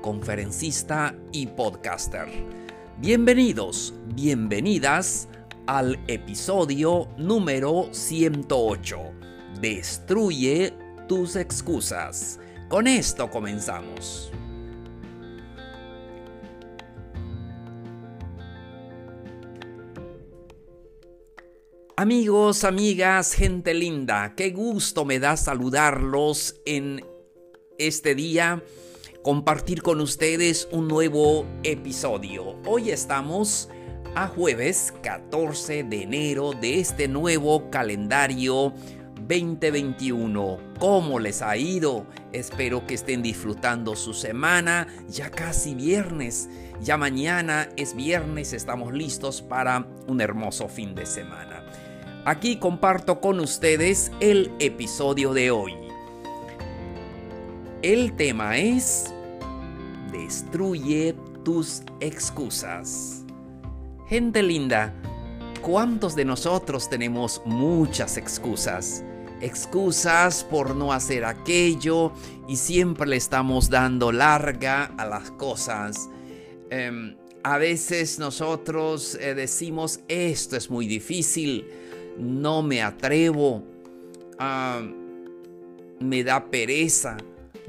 conferencista y podcaster. Bienvenidos, bienvenidas al episodio número 108. Destruye tus excusas. Con esto comenzamos. Amigos, amigas, gente linda, qué gusto me da saludarlos en este día, compartir con ustedes un nuevo episodio. Hoy estamos a jueves 14 de enero de este nuevo calendario 2021. ¿Cómo les ha ido? Espero que estén disfrutando su semana, ya casi viernes. Ya mañana es viernes, estamos listos para un hermoso fin de semana. Aquí comparto con ustedes el episodio de hoy. El tema es Destruye tus excusas. Gente linda, ¿cuántos de nosotros tenemos muchas excusas? Excusas por no hacer aquello y siempre le estamos dando larga a las cosas. Em, a veces nosotros eh, decimos esto es muy difícil no me atrevo, ah, me da pereza,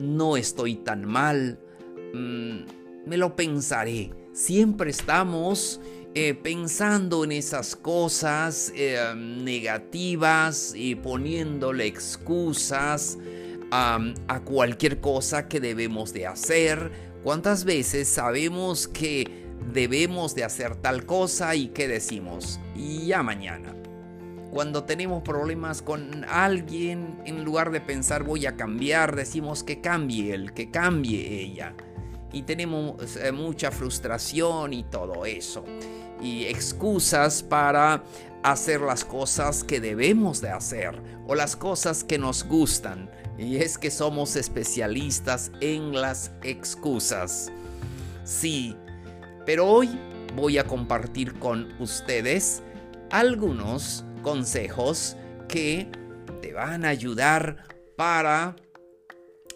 no estoy tan mal, mm, me lo pensaré. Siempre estamos eh, pensando en esas cosas eh, negativas y poniéndole excusas a cualquier cosa que debemos de hacer. ¿Cuántas veces sabemos que debemos de hacer tal cosa y que decimos? Ya mañana cuando tenemos problemas con alguien, en lugar de pensar voy a cambiar, decimos que cambie él, que cambie ella. Y tenemos eh, mucha frustración y todo eso. Y excusas para hacer las cosas que debemos de hacer o las cosas que nos gustan. Y es que somos especialistas en las excusas. Sí, pero hoy voy a compartir con ustedes algunos consejos que te van a ayudar para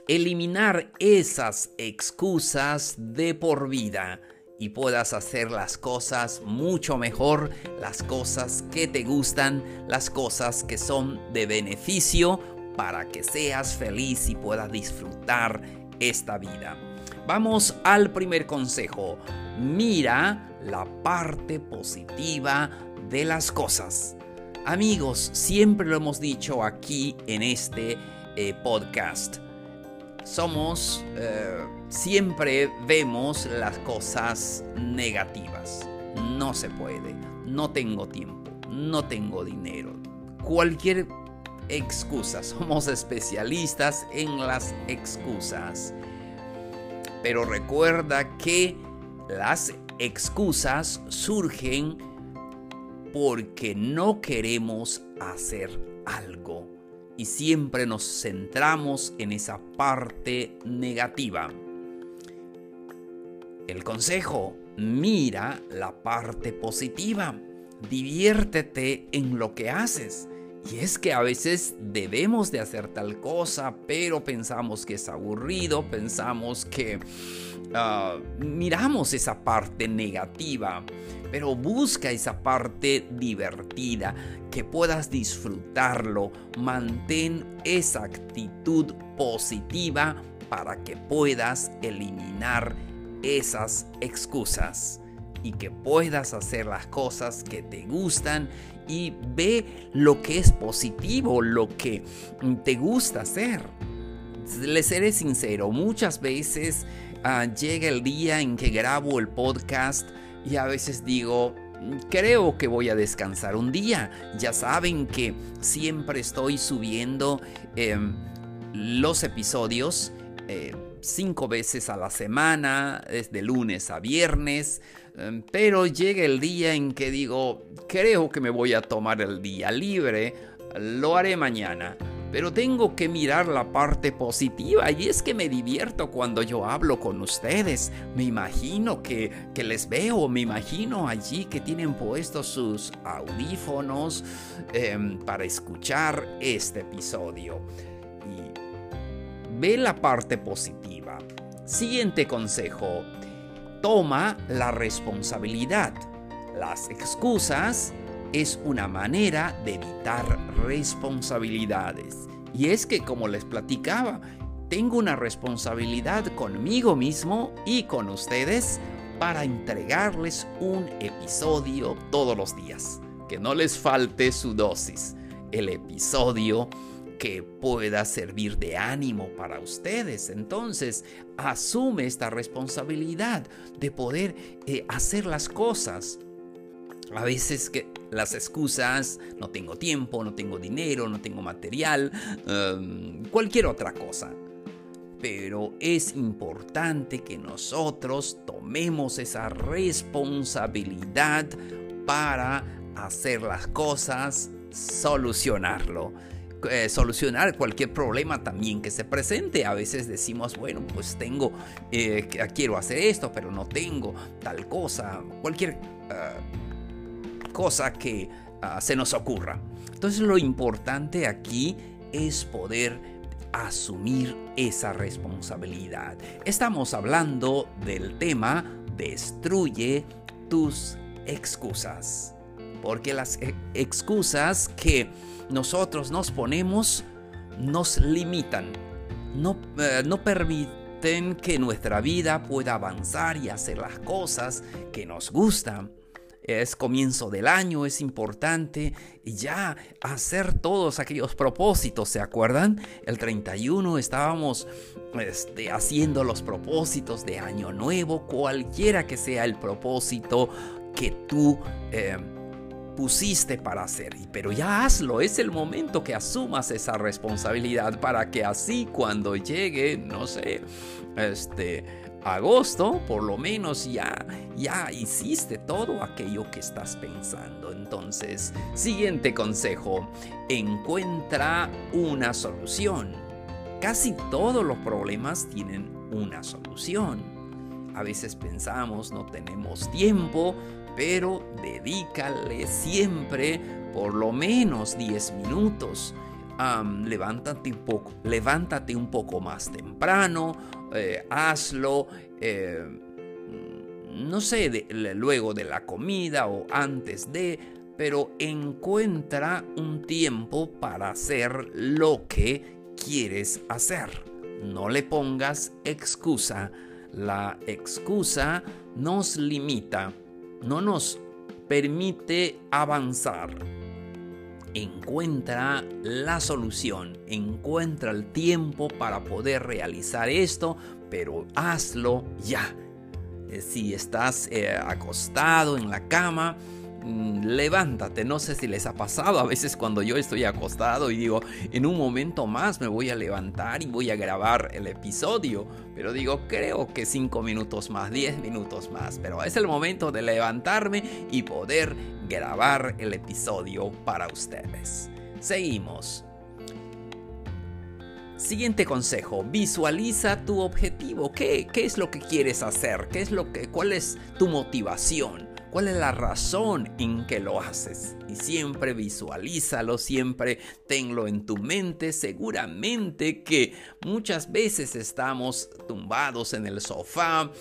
eliminar esas excusas de por vida y puedas hacer las cosas mucho mejor, las cosas que te gustan, las cosas que son de beneficio para que seas feliz y puedas disfrutar esta vida. Vamos al primer consejo. Mira la parte positiva de las cosas. Amigos, siempre lo hemos dicho aquí en este eh, podcast. Somos, eh, siempre vemos las cosas negativas. No se puede, no tengo tiempo, no tengo dinero. Cualquier excusa, somos especialistas en las excusas. Pero recuerda que las excusas surgen porque no queremos hacer algo y siempre nos centramos en esa parte negativa. El consejo, mira la parte positiva, diviértete en lo que haces. Y es que a veces debemos de hacer tal cosa, pero pensamos que es aburrido, pensamos que Ah, miramos esa parte negativa, pero busca esa parte divertida, que puedas disfrutarlo. Mantén esa actitud positiva para que puedas eliminar esas excusas y que puedas hacer las cosas que te gustan y ve lo que es positivo, lo que te gusta hacer. Le seré sincero, muchas veces Ah, llega el día en que grabo el podcast y a veces digo, creo que voy a descansar un día. Ya saben que siempre estoy subiendo em, los episodios. Eh, cinco veces a la semana, desde lunes a viernes, em, pero llega el día en que digo, creo que me voy a tomar el día libre, lo haré mañana. Pero tengo que mirar la parte positiva y es que me divierto cuando yo hablo con ustedes. Me imagino que, les veo, me imagino allí que tienen puestos sus audífonos em, para escuchar este episodio. Y ve la parte positiva. Siguiente consejo. Toma la responsabilidad. Las excusas es una manera de evitar responsabilidades. Y es que, como les platicaba, tengo una responsabilidad conmigo mismo y con ustedes para entregarles un episodio todos los días. Que no les falte su dosis. El episodio que pueda servir de ánimo para ustedes. Entonces, asume esta responsabilidad de poder eh, hacer las cosas a veces que las excusas, no tengo tiempo, no tengo dinero, no tengo material, em, cualquier otra cosa. Pero es importante que nosotros tomemos esa responsabilidad para hacer las cosas, solucionarlo. Eh, solucionar cualquier problema también que se presente. A veces decimos, bueno, pues tengo, eh, quiero hacer esto, pero no tengo tal cosa. Cualquier eh, cosa que ah, se nos ocurra. Entonces lo importante aquí es poder asumir esa responsabilidad. Estamos hablando del tema destruye tus excusas. Porque las e, excusas que nosotros nos ponemos nos limitan, no, eh, no permiten que nuestra vida pueda avanzar y hacer las cosas que nos gustan es comienzo del año, es importante ya hacer todos aquellos propósitos, ¿se acuerdan? El 31 estábamos este, haciendo los propósitos de año nuevo, cualquiera que sea el propósito que tú... Eh, pusiste para hacer, pero ya hazlo, es el momento que asumas esa responsabilidad para que así cuando llegue, no sé, este, agosto, por lo menos ya, ya hiciste todo aquello que estás pensando. Entonces, siguiente consejo, encuentra una solución. Casi todos los problemas tienen una solución. A veces pensamos no tenemos tiempo, pero dedícale siempre por lo menos 10 minutos. Levántate, un poco, levántate un poco más temprano eh, hazlo, eh, no sé, luego de la comida o antes de, pero encuentra un tiempo para hacer lo que quieres hacer. No le pongas excusa. La excusa nos limita, no nos permite avanzar encuentra la solución, encuentra el tiempo para poder realizar esto, pero hazlo ya. Eh, si estás eh, acostado en la cama, levántate. No sé si les ha pasado a veces cuando yo estoy acostado y digo, en un momento más me voy a levantar y voy a grabar el episodio. Pero digo, creo que 5 minutos más, 10 minutos más. Pero es el momento de levantarme y poder grabar el episodio para ustedes. Seguimos. Siguiente consejo, visualiza tu objetivo. ¿Qué, ¿Qué, es lo que quieres hacer? ¿Qué es lo que, ¿Cuál es tu motivación? ¿Cuál es la razón en que lo haces? Y siempre visualízalo, siempre tenlo en tu mente. Seguramente que muchas veces estamos tumbados en el sofá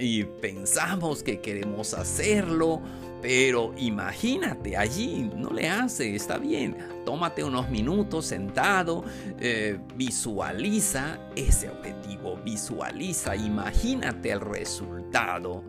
y pensamos que queremos hacerlo, pero imagínate allí, no le hace, está bien. Tómate unos minutos sentado, eh, visualiza ese objetivo, visualiza, imagínate el resultado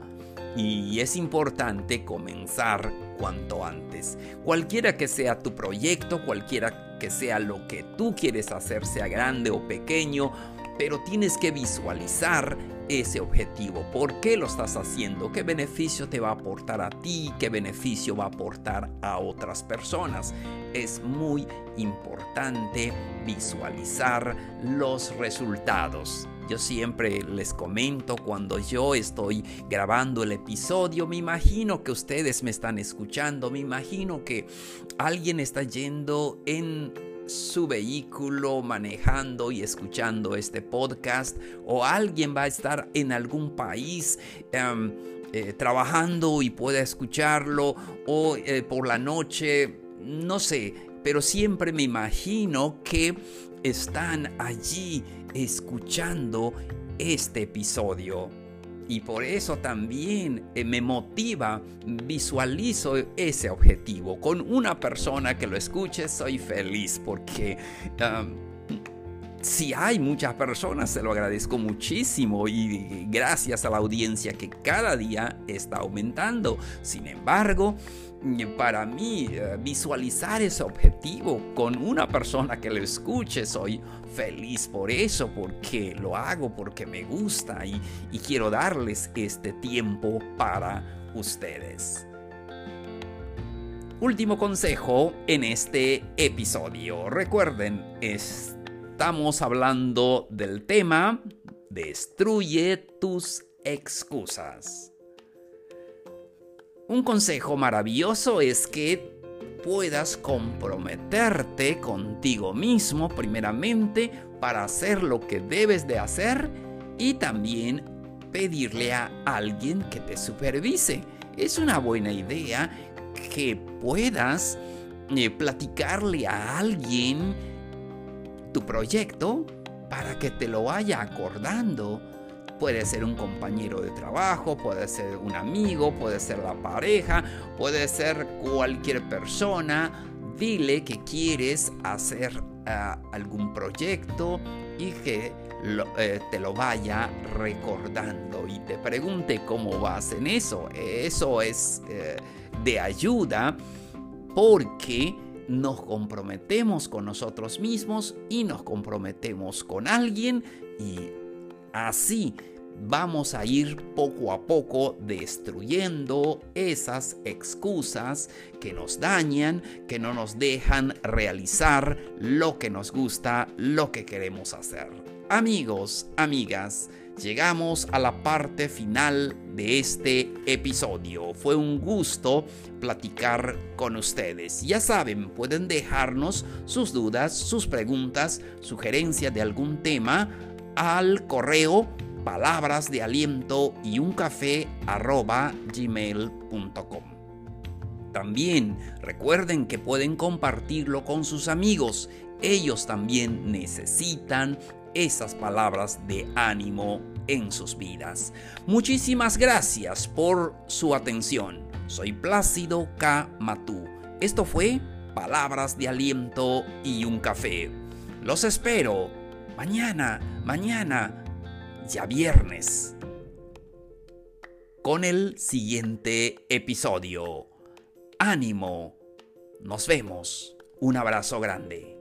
y es importante comenzar cuanto antes. Cualquiera que sea tu proyecto, cualquiera que sea lo que tú quieres hacer, sea grande o pequeño, pero tienes que visualizar ese objetivo. ¿Por qué lo estás haciendo? ¿Qué beneficio te va a aportar a ti? ¿Qué beneficio va a aportar a otras personas? Es muy importante visualizar los resultados. Yo siempre les comento cuando yo estoy grabando el episodio, me imagino que ustedes me están escuchando, me imagino que alguien está yendo en su vehículo manejando y escuchando este podcast o alguien va a estar en algún país em, eh, trabajando y pueda escucharlo o eh, por la noche, no sé, pero siempre me imagino que están allí escuchando este episodio. Y por eso también eh, me motiva, visualizo ese objetivo. Con una persona que lo escuche soy feliz porque... si hay muchas personas, se lo agradezco muchísimo y gracias a la audiencia que cada día está aumentando. Sin embargo, para mí eh, visualizar ese objetivo con una persona que lo escuche, soy feliz por eso, porque lo hago, porque me gusta y quiero darles este tiempo para ustedes. Último consejo en este episodio. Recuerden, estamos hablando del tema Destruye tus excusas. Un consejo maravilloso es que puedas comprometerte contigo mismo primeramente para hacer lo que debes de hacer y también pedirle a alguien que te supervise. Es una buena idea que puedas eh, platicarle a alguien tu proyecto para que te lo vaya acordando Puede ser un compañero de trabajo, puede ser un amigo, puede ser la pareja, puede ser cualquier persona. Dile que quieres hacer ah, algún proyecto y que eh, te lo vaya recordando y te pregunte cómo vas en eso. Eso es eh, de ayuda porque nos comprometemos con nosotros mismos y nos comprometemos con alguien y así vamos a ir poco a poco destruyendo esas excusas que nos dañan, que no nos dejan realizar lo que nos gusta, lo que queremos hacer. Amigos, amigas, llegamos a la parte final de este episodio. Fue un gusto platicar con ustedes. Ya saben, pueden dejarnos sus dudas, sus preguntas, sugerencias de algún tema al correo palabras de aliento y un café arroba gmail.com. También recuerden que pueden compartirlo con sus amigos. Ellos también necesitan esas palabras de ánimo en sus vidas. Muchísimas gracias por su atención. Soy Plácido K. Matú. Esto fue Palabras de Aliento y un Café. Los espero mañana, mañana ya viernes con el siguiente episodio. Ánimo. Nos vemos. Un abrazo grande.